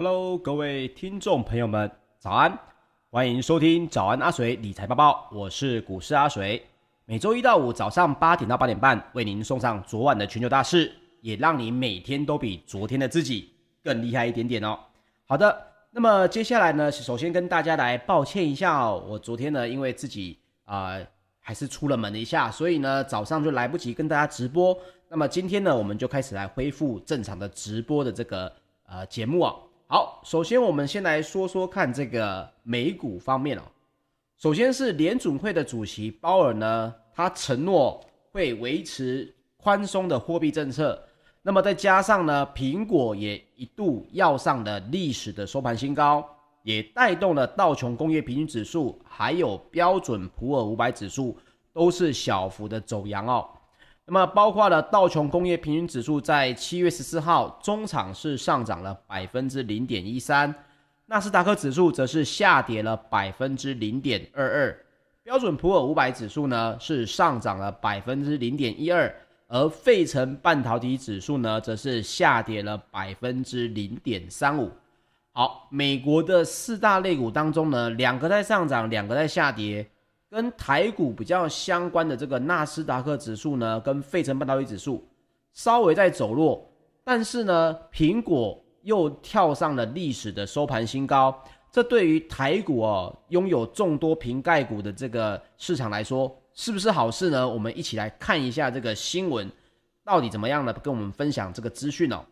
Hello，各位听众朋友们，早安！欢迎收听早安阿水理财报报，我是股市阿水。每周一到五早上八点到八点半，为您送上昨晚的全球大事，也让你每天都比昨天的自己更厉害一点点哦。好的，那么接下来呢，首先跟大家来抱歉一下哦，我昨天呢，因为自己啊、还是出了门一下，所以呢早上就来不及跟大家直播。那么今天呢，我们就开始来恢复正常的直播的这个呃节目啊、好，首先我们先来说说看这个美股方面哦。首先是联准会的主席鲍尔呢，他承诺会维持宽松的货币政策。那么再加上呢，苹果也一度要上了历史的收盘新高，也带动了道琼工业平均指数还有标准普尔五百指数都是小幅的走阳哦。那么，包括了道琼工业平均指数在七月十四号中场是上涨了百分之零点一三，纳斯达克指数则是下跌了百分之零点二二，标准普尔五百指数呢是上涨了百分之零点一二，而费城半导体指数呢则是下跌了百分之零点三五。好，美国的四大类股当中呢，两个在上涨，两个在下跌。跟台股比较相关的这个纳斯达克指数呢，跟费城半导体指数稍微在走弱，但是呢，苹果又跳上了历史的收盘新高，这对于台股哦，拥有众多瓶盖股的这个市场来说，是不是好事呢？我们一起来看一下这个新闻到底怎么样呢？跟我们分享这个资讯哦。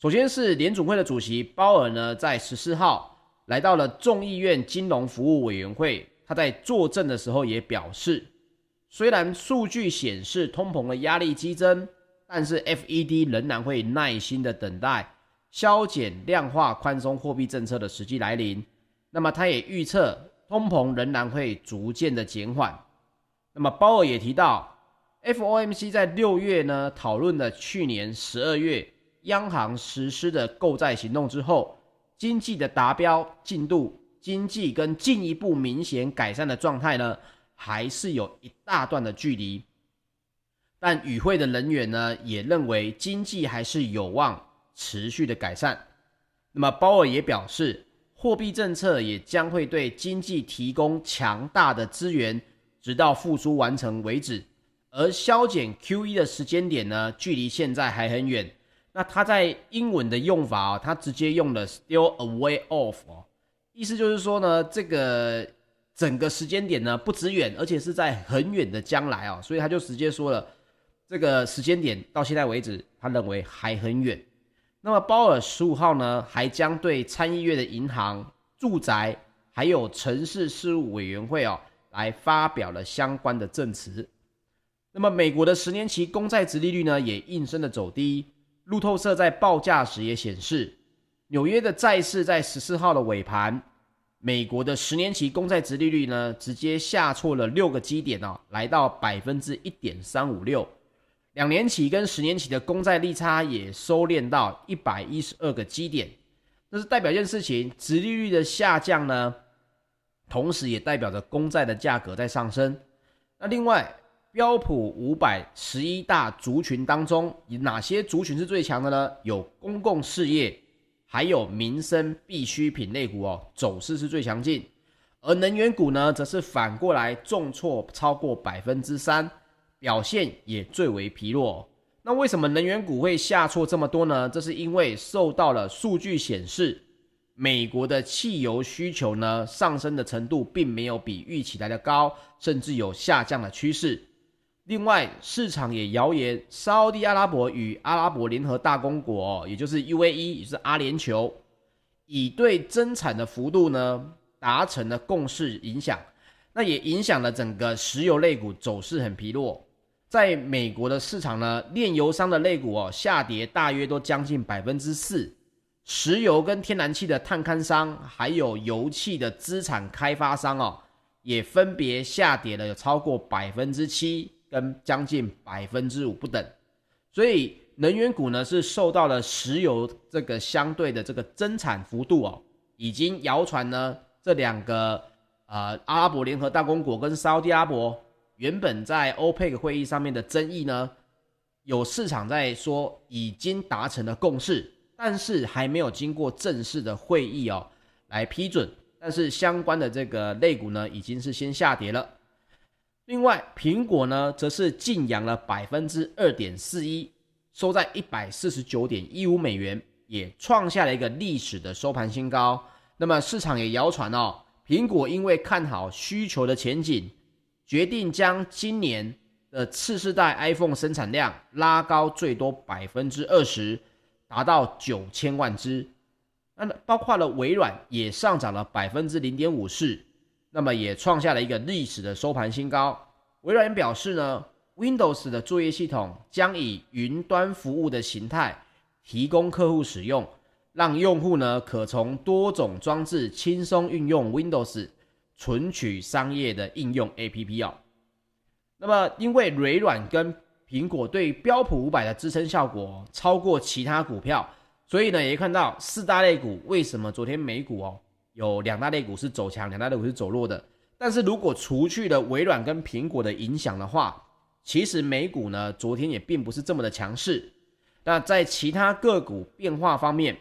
首先是联总会的主席鲍尔呢，在十四号来到了众议院金融服务委员会。他在作证的时候也表示，虽然数据显示通膨的压力激增，但是 FED 仍然会耐心的等待削减量化宽松货币政策的时机来临。那么他也预测通膨仍然会逐渐的减缓。那么鲍尔也提到，FOMC 在六月呢讨论了去年十二月央行实施的购债行动之后，经济的达标进度。经济跟进一步明显改善的状态呢，还是有一大段的距离。但与会的人员呢，也认为经济还是有望持续的改善。那么鲍尔也表示，货币政策也将会对经济提供强大的资源，直到复苏完成为止。而削减 QE 的时间点呢，距离现在还很远。那他在英文的用法啊，他直接用了 still a way off 哦。意思就是说呢，这个整个时间点呢不止远，而且是在很远的将来啊，所以他就直接说了，这个时间点到现在为止，他认为还很远。那么鲍尔十五号呢，还将对参议院的银行、住宅还有城市事务委员会哦，来发表了相关的证词。那么美国的十年期公债殖利率呢，也应声的走低。路透社在报价时也显示。纽约的债市在十四号的尾盘，美国的十年期公债殖利率呢，直接下挫了六个基点哦，来到百分之一点三五六。两年期跟十年期的公债利差也收敛到一百一十二个基点。这是代表一件事情，殖利率的下降呢，同时也代表着公债的价格在上升。那另外，标普五百十一大族群当中，哪些族群是最强的呢？有公共事业。还有民生必需品类股哦，走势是最强劲，而能源股呢，则是反过来重挫超过百分之三，表现也最为疲弱。那为什么能源股会下挫这么多呢？这是因为受到了数据显示，美国的汽油需求呢，上升的程度并没有比预期来的高，甚至有下降的趋势。另外，市场也谣言，沙乌地阿拉伯与阿拉伯联合大公国，也就是 UAE，也就是阿联酋，已对增产的幅度呢达成了共识，影响，那也影响了整个石油类股走势很疲弱。在美国的市场呢，炼油商的类股哦下跌大约都将近百分之四，石油跟天然气的探勘商，还有油气的资产开发商哦，也分别下跌了有超过百分之七。跟将近百分之五不等，所以能源股呢是受到了石油这个相对的这个增产幅度哦，已经谣传呢这两个呃阿拉伯联合大公国跟沙特阿拉伯原本在欧佩克会议上面的争议呢，有市场在说已经达成了共识，但是还没有经过正式的会议哦来批准。但是相关的这个类股呢，已经是先下跌了。另外，苹果呢，则是劲扬了百分之二点四一，收在一百四十九点一五美元，也创下了一个历史的收盘新高。那么市场也谣传哦，苹果因为看好需求的前景，决定将今年的次世代 iPhone 生产量拉高最多百分之二十，达到九千万只。那包括了微软也上涨了百分之零点五四，那么也创下了一个历史的收盘新高。微软表示呢，Windows 的作业系统将以云端服务的形态提供客户使用，让用户呢可从多种装置轻松运用 Windows 存取商业的应用 APP 哦。那么因为微软跟苹果对标普五百的支撑效果超过其他股票。所以呢，也看到四大类股为什么昨天美股哦有两大类股是走强，两大类股是走弱的。但是如果除去了微软跟苹果的影响的话，其实美股呢昨天也并不是这么的强势。那在其他个股变化方面，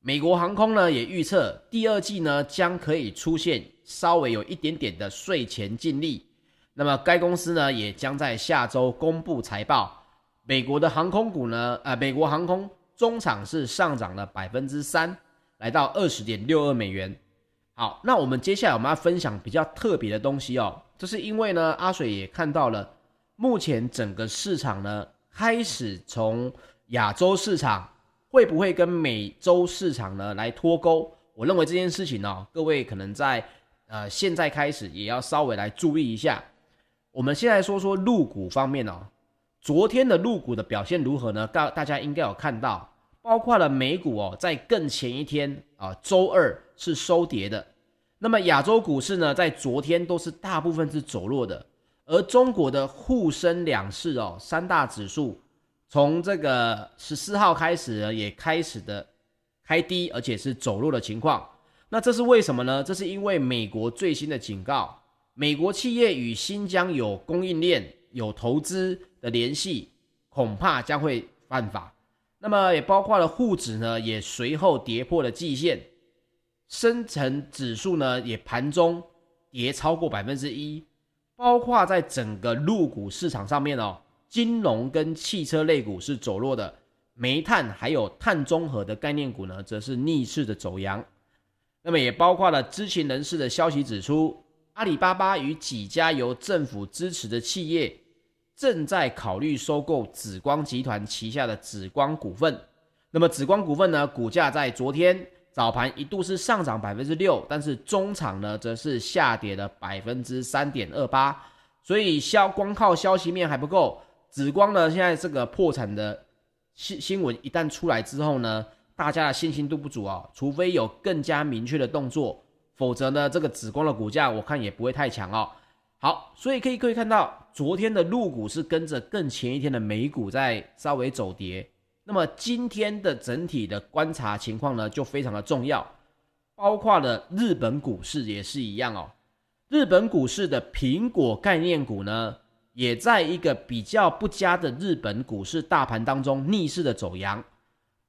美国航空呢也预测第二季呢将可以出现稍微有一点点的税前净利。那么该公司呢也将在下周公布财报。美国的航空股呢，呃，美国航空。中场是上涨了百分之三，来到二十点六二美元。好，那我们接下来我们要分享比较特别的东西哦，这是因为呢，阿水也看到了，目前整个市场呢开始从亚洲市场会不会跟美洲市场呢来脱钩？我认为这件事情呢，各位可能在呃现在开始也要稍微来注意一下。我们先来说说入股方面哦。昨天的入股的表现如何呢？大大家应该有看到，包括了美股哦，在更前一天啊，周二是收跌的。那么亚洲股市呢，在昨天都是大部分是走弱的。而中国的沪深两市哦，三大指数从这个十四号开始呢，也开始的开低，而且是走弱的情况。那这是为什么呢？这是因为美国最新的警告，美国企业与新疆有供应链、有投资。的联系恐怕将会犯法，那么也包括了沪指呢，也随后跌破了季线，深成指数呢也盘中跌超过百分之一，包括在整个陆股市场上面哦，金融跟汽车类股是走弱的，煤炭还有碳中和的概念股呢，则是逆势的走阳，那么也包括了知情人士的消息指出，阿里巴巴与几家由政府支持的企业。正在考虑收购紫光集团旗下的紫光股份。那么紫光股份呢，股价在昨天早盘一度是上涨百分之六，但是中场呢则是下跌了百分之三点二八。所以消光靠消息面还不够，紫光呢现在这个破产的新新闻一旦出来之后呢，大家的信心度不足啊、哦，除非有更加明确的动作，否则呢这个紫光的股价我看也不会太强哦。好，所以可以可以看到，昨天的陆股是跟着更前一天的美股在稍微走跌。那么今天的整体的观察情况呢，就非常的重要，包括了日本股市也是一样哦。日本股市的苹果概念股呢，也在一个比较不佳的日本股市大盘当中逆势的走扬，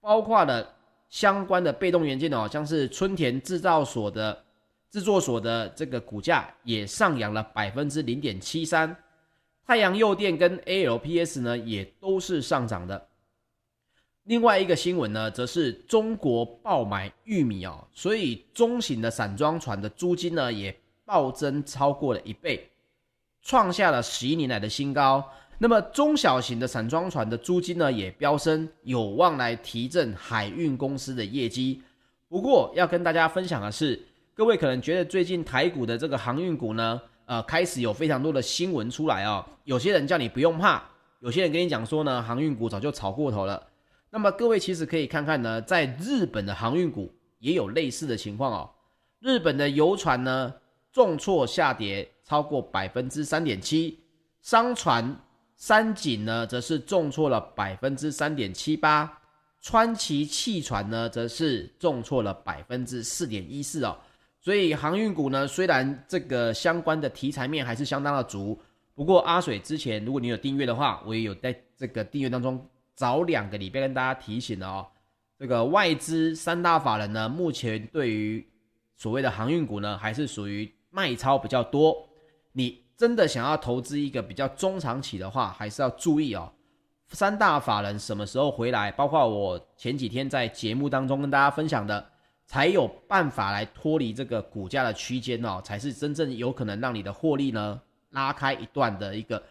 包括了相关的被动元件哦，像是春田制造所的。制作所的这个股价也上扬了百分之零点七三，太阳诱电跟 ALPS 呢也都是上涨的。另外一个新闻呢，则是中国爆买玉米哦，所以中型的散装船的租金呢也暴增超过了一倍，创下了十一年来的新高。那么中小型的散装船的租金呢也飙升，有望来提振海运公司的业绩。不过要跟大家分享的是。各位可能觉得最近台股的这个航运股呢，呃，开始有非常多的新闻出来哦。有些人叫你不用怕，有些人跟你讲说呢，航运股早就炒过头了。那么各位其实可以看看呢，在日本的航运股也有类似的情况哦。日本的游船呢，重挫下跌超过百分之三点七，商船三井呢，则是重挫了百分之三点七八，川崎汽船呢，则是重挫了百分之四点一四哦。所以航运股呢，虽然这个相关的题材面还是相当的足，不过阿水之前如果你有订阅的话，我也有在这个订阅当中早两个礼拜跟大家提醒了哦。这个外资三大法人呢，目前对于所谓的航运股呢，还是属于卖超比较多。你真的想要投资一个比较中长期的话，还是要注意哦。三大法人什么时候回来？包括我前几天在节目当中跟大家分享的，才有办法来脱离这个股价的区间哦，才是真正有可能让你的获利呢拉开一段的一个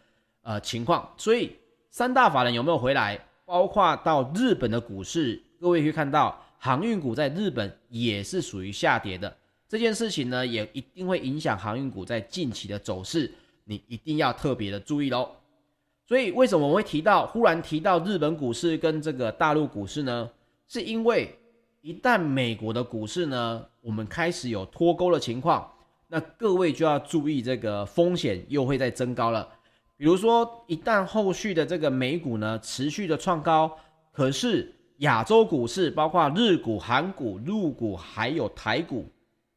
呃情况。所以三大法人有没有回来？包括到日本的股市，各位可以看到航运股在日本也是属于下跌的。这件事情呢，也一定会影响航运股在近期的走势，你一定要特别的注意喽。所以为什么我会提到忽然提到日本股市跟这个大陆股市呢？是因为一旦美国的股市呢，我们开始有脱钩的情况，那各位就要注意这个风险又会再增高了。比如说，一旦后续的这个美股呢持续的创高，可是亚洲股市包括日股、韩股、陆股还有台股，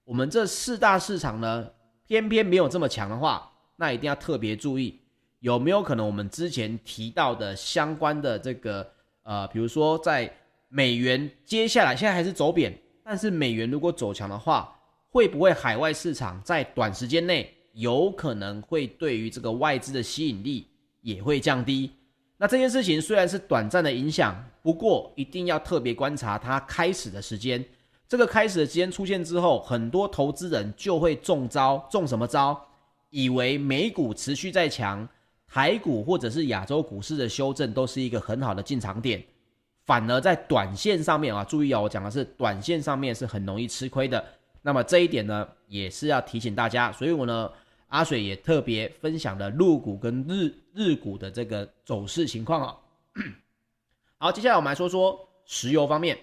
我们这四大市场呢偏偏没有这么强的话，那一定要特别注意。有没有可能我们之前提到的相关的这个呃，比如说在美元接下来现在还是走贬，但是美元如果走强的话，会不会海外市场在短时间内有可能会对于这个外资的吸引力也会降低？那这件事情虽然是短暂的影响，不过一定要特别观察它开始的时间。这个开始的时间出现之后，很多投资人就会中招，中什么招？以为美股持续在强。台股或者是亚洲股市的修正都是一个很好的进场点，反而在短线上面啊，注意啊，我讲的是短线上面是很容易吃亏的。那么这一点呢，也是要提醒大家。所以我呢，阿水也特别分享了陆股跟日日股的这个走势情况啊。好，接下来我们来说说石油方面。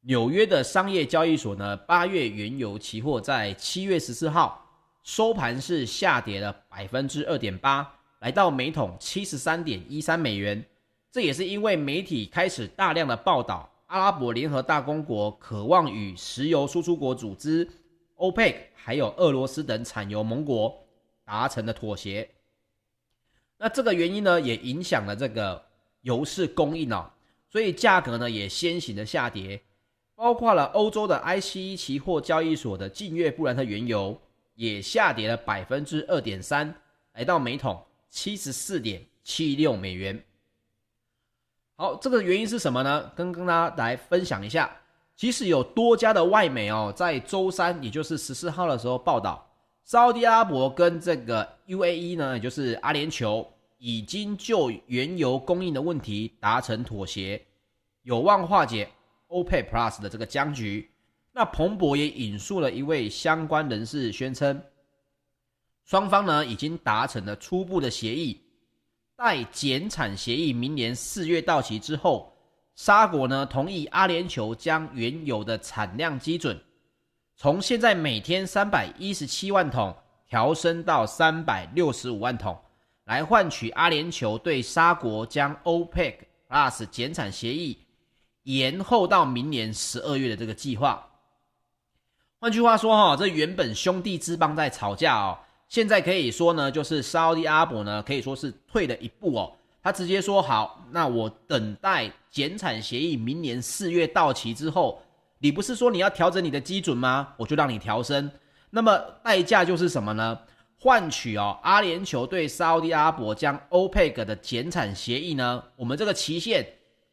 纽约的商业交易所呢，八月原油期货在七月十四号。收盘是下跌了百分之二点八，来到每桶七十三点一三美元。这也是因为媒体开始大量的报道，阿拉伯联合大公国渴望与石油输出国组织 OPEC 还有俄罗斯等产油盟国达成的妥协。那这个原因呢，也影响了这个油市供应哦，所以价格呢也先行的下跌，包括了欧洲的 ICE 期货交易所的近月布兰特原油。也下跌了百分之二点三，来到每桶七十四点七六美元。好，这个原因是什么呢？跟跟大家来分享一下。其实有多家的外媒哦，在周三，也就是十四号的时候报道，沙乌地阿拉伯跟这个 UAE 呢，也就是阿联酋，已经就原油供应的问题达成妥协，有望化解 OPEC Plus 的这个僵局。那彭博也引述了一位相关人士宣称，双方呢已经达成了初步的协议，待减产协议明年四月到期之后，沙国呢同意阿联酋将原油的产量基准从现在每天三百一十七万桶调升到三百六十五万桶，来换取阿联酋对沙国将 OPEC Plus 减产协议延后到明年十二月的这个计划。换句话说，哈，这原本兄弟之邦在吵架哦，现在可以说呢，就是沙乌地阿伯呢，可以说是退了一步哦。他直接说好，那我等待减产协议明年四月到期之后，你不是说你要调整你的基准吗？我就让你调升。那么代价就是什么呢？换取哦，阿联酋对沙乌地阿伯将 OPEC 的减产协议呢，我们这个期限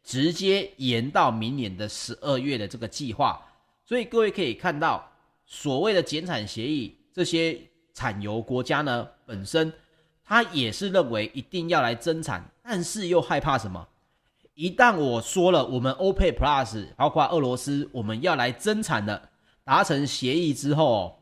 直接延到明年的十二月的这个计划。所以各位可以看到。所谓的减产协议，这些产油国家呢，本身他也是认为一定要来增产，但是又害怕什么？一旦我说了，我们 OPEC Plus 包括俄罗斯，我们要来增产的，达成协议之后，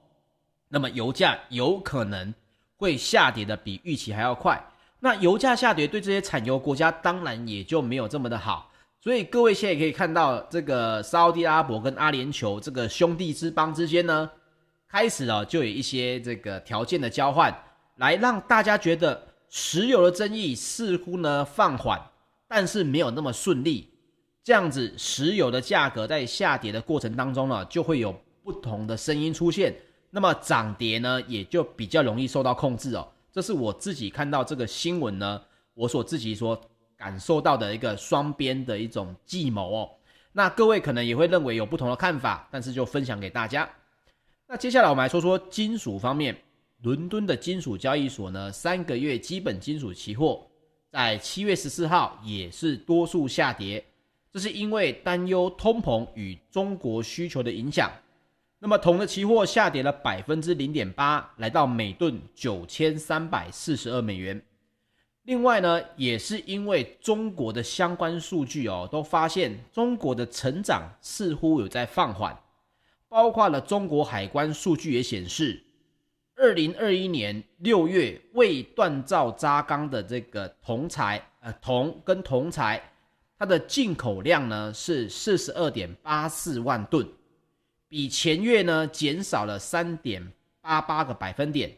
那么油价有可能会下跌的比预期还要快。那油价下跌对这些产油国家当然也就没有这么的好。所以各位现在可以看到，这个沙乌地阿拉伯跟阿联酋这个兄弟之邦之间呢，开始了就有一些这个条件的交换，来让大家觉得石油的争议似乎呢放缓，但是没有那么顺利。这样子，石油的价格在下跌的过程当中呢，就会有不同的声音出现，那么涨跌呢也就比较容易受到控制哦。这是我自己看到这个新闻呢，我所自己说。感受到的一个双边的一种计谋哦，那各位可能也会认为有不同的看法，但是就分享给大家。那接下来我们来说说金属方面，伦敦的金属交易所呢，三个月基本金属期货在七月十四号也是多数下跌，这是因为担忧通膨与中国需求的影响。那么铜的期货下跌了百分之零点八，来到每吨九千三百四十二美元。另外呢，也是因为中国的相关数据哦，都发现中国的成长似乎有在放缓，包括了中国海关数据也显示，二零二一年六月未锻造轧钢的这个铜材，呃，铜跟铜材，它的进口量呢是四十二点八四万吨，比前月呢减少了三点八八个百分点。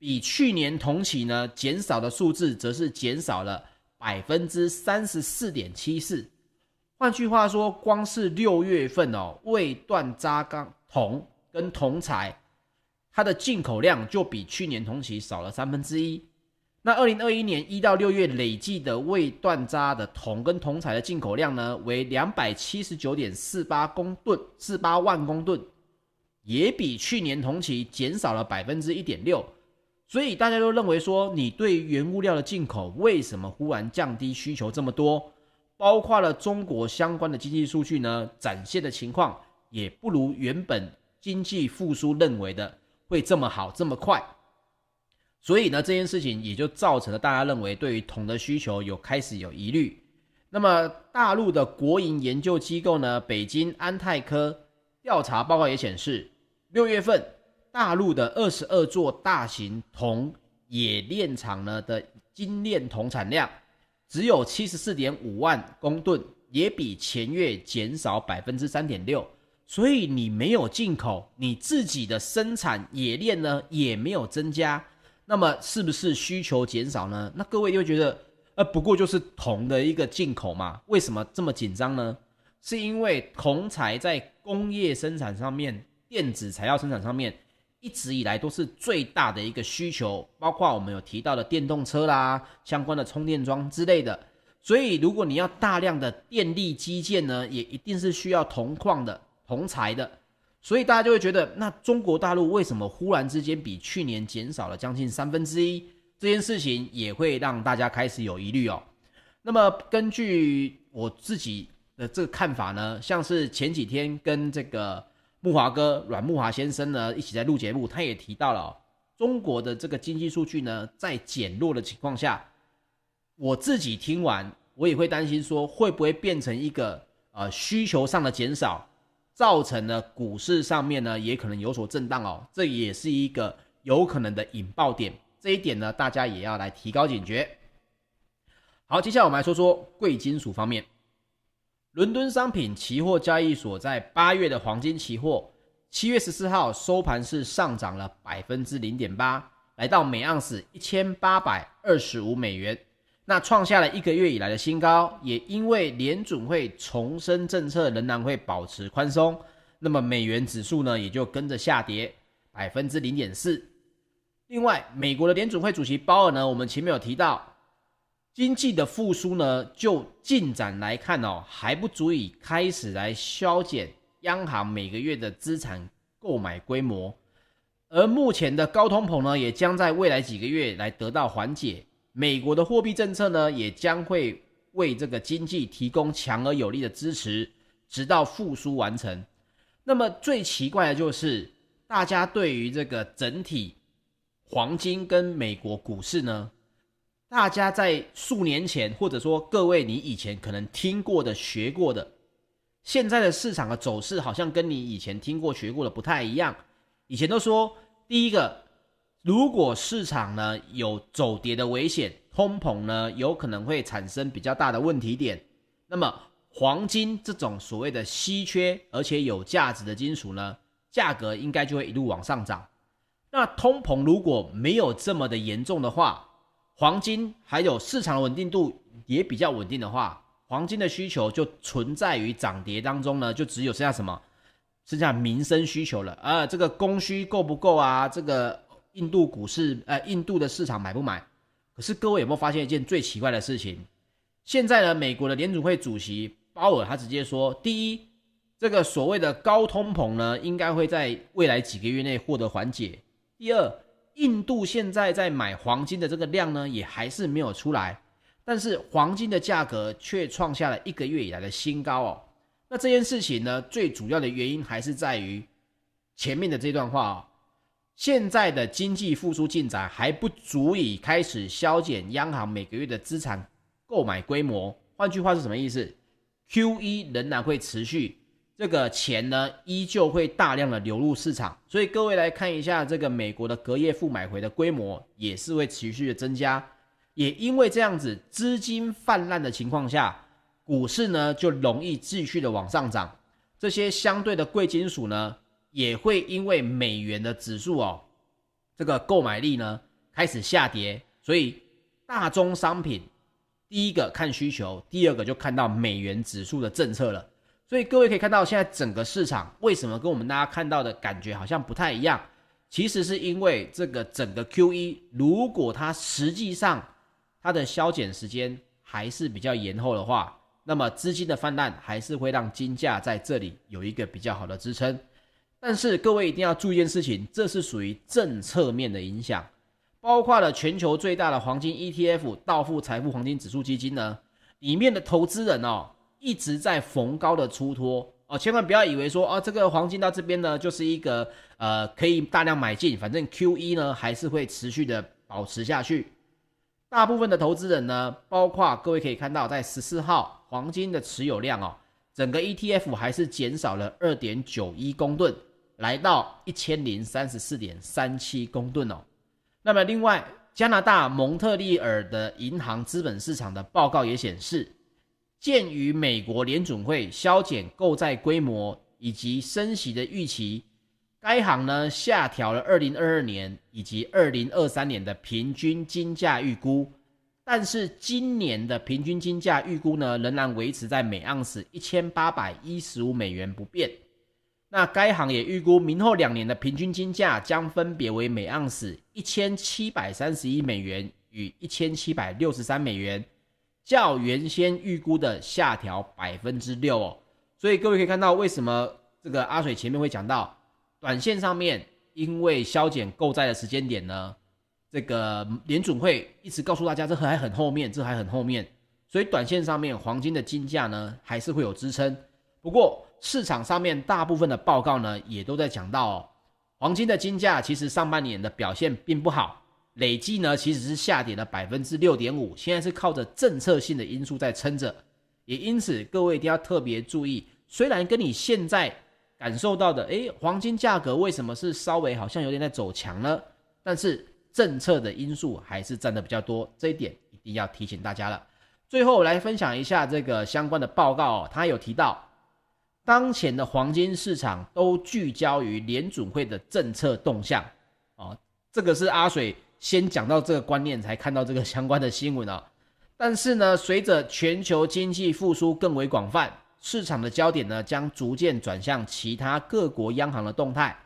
比去年同期呢，减少的数字则是减少了百分之三十四点七四。换句话说，光是六月份哦，未锻轧钢铜跟铜材，它的进口量就比去年同期少了三分之一。那二零二一年一到六月累计的未锻轧的铜跟铜材的进口量呢，为两百七十九点四八公吨，四八万公吨，也比去年同期减少了百分之一点六。所以大家都认为说，你对原物料的进口为什么忽然降低需求这么多？包括了中国相关的经济数据呢，展现的情况也不如原本经济复苏认为的会这么好这么快。所以呢，这件事情也就造成了大家认为对于铜的需求有开始有疑虑。那么大陆的国营研究机构呢，北京安泰科调查报告也显示，六月份。大陆的二十二座大型铜冶炼厂呢的精炼铜产量只有七十四点五万公吨，也比前月减少百分之三点六。所以你没有进口，你自己的生产冶炼呢也没有增加，那么是不是需求减少呢？那各位又觉得，呃，不过就是铜的一个进口嘛，为什么这么紧张呢？是因为铜材在工业生产上面、电子材料生产上面。一直以来都是最大的一个需求，包括我们有提到的电动车啦、相关的充电桩之类的。所以，如果你要大量的电力基建呢，也一定是需要铜矿的、铜材的。所以大家就会觉得，那中国大陆为什么忽然之间比去年减少了将近三分之一？这件事情也会让大家开始有疑虑哦。那么，根据我自己的这个看法呢，像是前几天跟这个。木华哥阮木华先生呢，一起在录节目，他也提到了、哦、中国的这个经济数据呢，在减弱的情况下，我自己听完，我也会担心说，会不会变成一个呃需求上的减少，造成了股市上面呢也可能有所震荡哦，这也是一个有可能的引爆点，这一点呢，大家也要来提高警觉。好，接下来我们来说说贵金属方面。伦敦商品期货交易所，在八月的黄金期货，七月十四号收盘是上涨了百分之零点八，来到每盎司一千八百二十五美元，那创下了一个月以来的新高。也因为联准会重申政策仍然会保持宽松，那么美元指数呢也就跟着下跌百分之零点四。另外，美国的联准会主席鲍尔呢，我们前面有提到。经济的复苏呢，就进展来看哦，还不足以开始来削减央行每个月的资产购买规模，而目前的高通膨呢，也将在未来几个月来得到缓解。美国的货币政策呢，也将会为这个经济提供强而有力的支持，直到复苏完成。那么最奇怪的就是，大家对于这个整体黄金跟美国股市呢，大家在数年前，或者说各位你以前可能听过的、学过的，现在的市场的走势好像跟你以前听过、学过的不太一样。以前都说，第一个，如果市场呢有走跌的危险，通膨呢有可能会产生比较大的问题点，那么黄金这种所谓的稀缺而且有价值的金属呢，价格应该就会一路往上涨。那通膨如果没有这么的严重的话，黄金还有市场的稳定度也比较稳定的话，黄金的需求就存在于涨跌当中呢，就只有剩下什么？剩下民生需求了啊、这个供需够不够啊？这个印度股市，呃，印度的市场买不买？可是各位有没有发现一件最奇怪的事情？现在呢，美国的联储会主席鲍尔他直接说，第一，这个所谓的高通膨呢，应该会在未来几个月内获得缓解。第二，印度现在在买黄金的这个量呢，也还是没有出来，但是黄金的价格却创下了一个月以来的新高哦。那这件事情呢，最主要的原因还是在于前面的这段话哦。现在的经济复苏进展还不足以开始削减央行每个月的资产购买规模。换句话是什么意思？QE 仍然会持续，这个钱呢依旧会大量的流入市场。所以各位来看一下这个美国的隔夜负买回的规模也是会持续的增加。也因为这样子资金泛滥的情况下，股市呢就容易继续的往上涨。这些相对的贵金属呢，也会因为美元的指数哦，这个购买力呢开始下跌，所以大宗商品第一个看需求，第二个就看到美元指数的政策了。所以各位可以看到，现在整个市场为什么跟我们大家看到的感觉好像不太一样？其实是因为这个整个 QE，如果它实际上它的消减时间还是比较延后的话，那么资金的泛滥还是会让金价在这里有一个比较好的支撑。但是各位一定要注意一件事情，这是属于政策面的影响，包括了全球最大的黄金 ETF 道富财富黄金指数基金呢，里面的投资人哦一直在逢高的出脱哦，千万不要以为说啊这个黄金到这边呢就是一个呃可以大量买进，反正 QE 呢还是会持续的保持下去。大部分的投资人呢，包括各位可以看到在十四号黄金的持有量哦，整个 ETF 还是减少了二点九一公吨。来到一千零三十四点三七公吨哦。那么，另外，加拿大蒙特利尔的银行资本市场的报告也显示，鉴于美国联准会削减购债规模以及升息的预期，该行呢下调了二零二二年以及二零二三年的平均金价预估，但是今年的平均金价预估呢仍然维持在每盎司一千八百一十五美元不变。那该行也预估，明后两年的平均金价将分别为每盎司一千七百三十一美元与一千七百六十三美元，较原先预估的下调百分之六哦。所以各位可以看到，为什么这个阿水前面会讲到，短线上面因为削减购债的时间点呢，这个联准会一直告诉大家，这还很后面，这还很后面，所以短线上面黄金的金价呢还是会有支撑。不过，市场上面大部分的报告呢，也都在讲到哦，黄金的金价其实上半年的表现并不好，累计呢其实是下跌了百分之六点五，现在是靠着政策性的因素在撑着，也因此各位一定要特别注意，虽然跟你现在感受到的，诶，黄金价格为什么是稍微好像有点在走强呢？但是政策的因素还是占的比较多，这一点一定要提醒大家了。最后来分享一下这个相关的报告哦，他有提到。当前的黄金市场都聚焦于联准会的政策动向，哦，这个是阿水先讲到这个观念才看到这个相关的新闻啊。但是呢，随着全球经济复苏更为广泛，市场的焦点呢将逐渐转向其他各国央行的动态，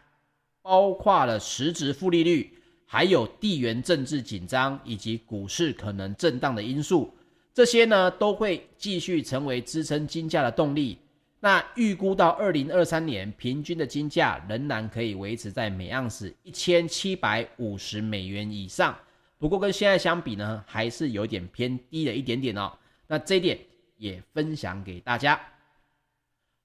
包括了实质负利率，还有地缘政治紧张以及股市可能震荡的因素，这些呢都会继续成为支撑金价的动力。那预估到二零二三年，平均的金价仍然可以维持在每盎司一千七百五十美元以上。不过跟现在相比呢，还是有点偏低了一点点哦。那这一点也分享给大家。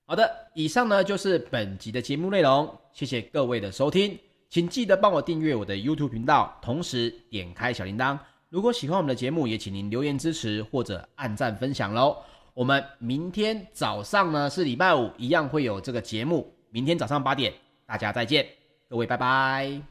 好的，以上呢就是本集的节目内容，谢谢各位的收听，请记得帮我订阅我的 YouTube 频道，同时点开小铃铛。如果喜欢我们的节目，也请您留言支持或者按赞分享喽。我们明天早上呢是礼拜五，一样会有这个节目。明天早上八点，大家再见，各位拜拜。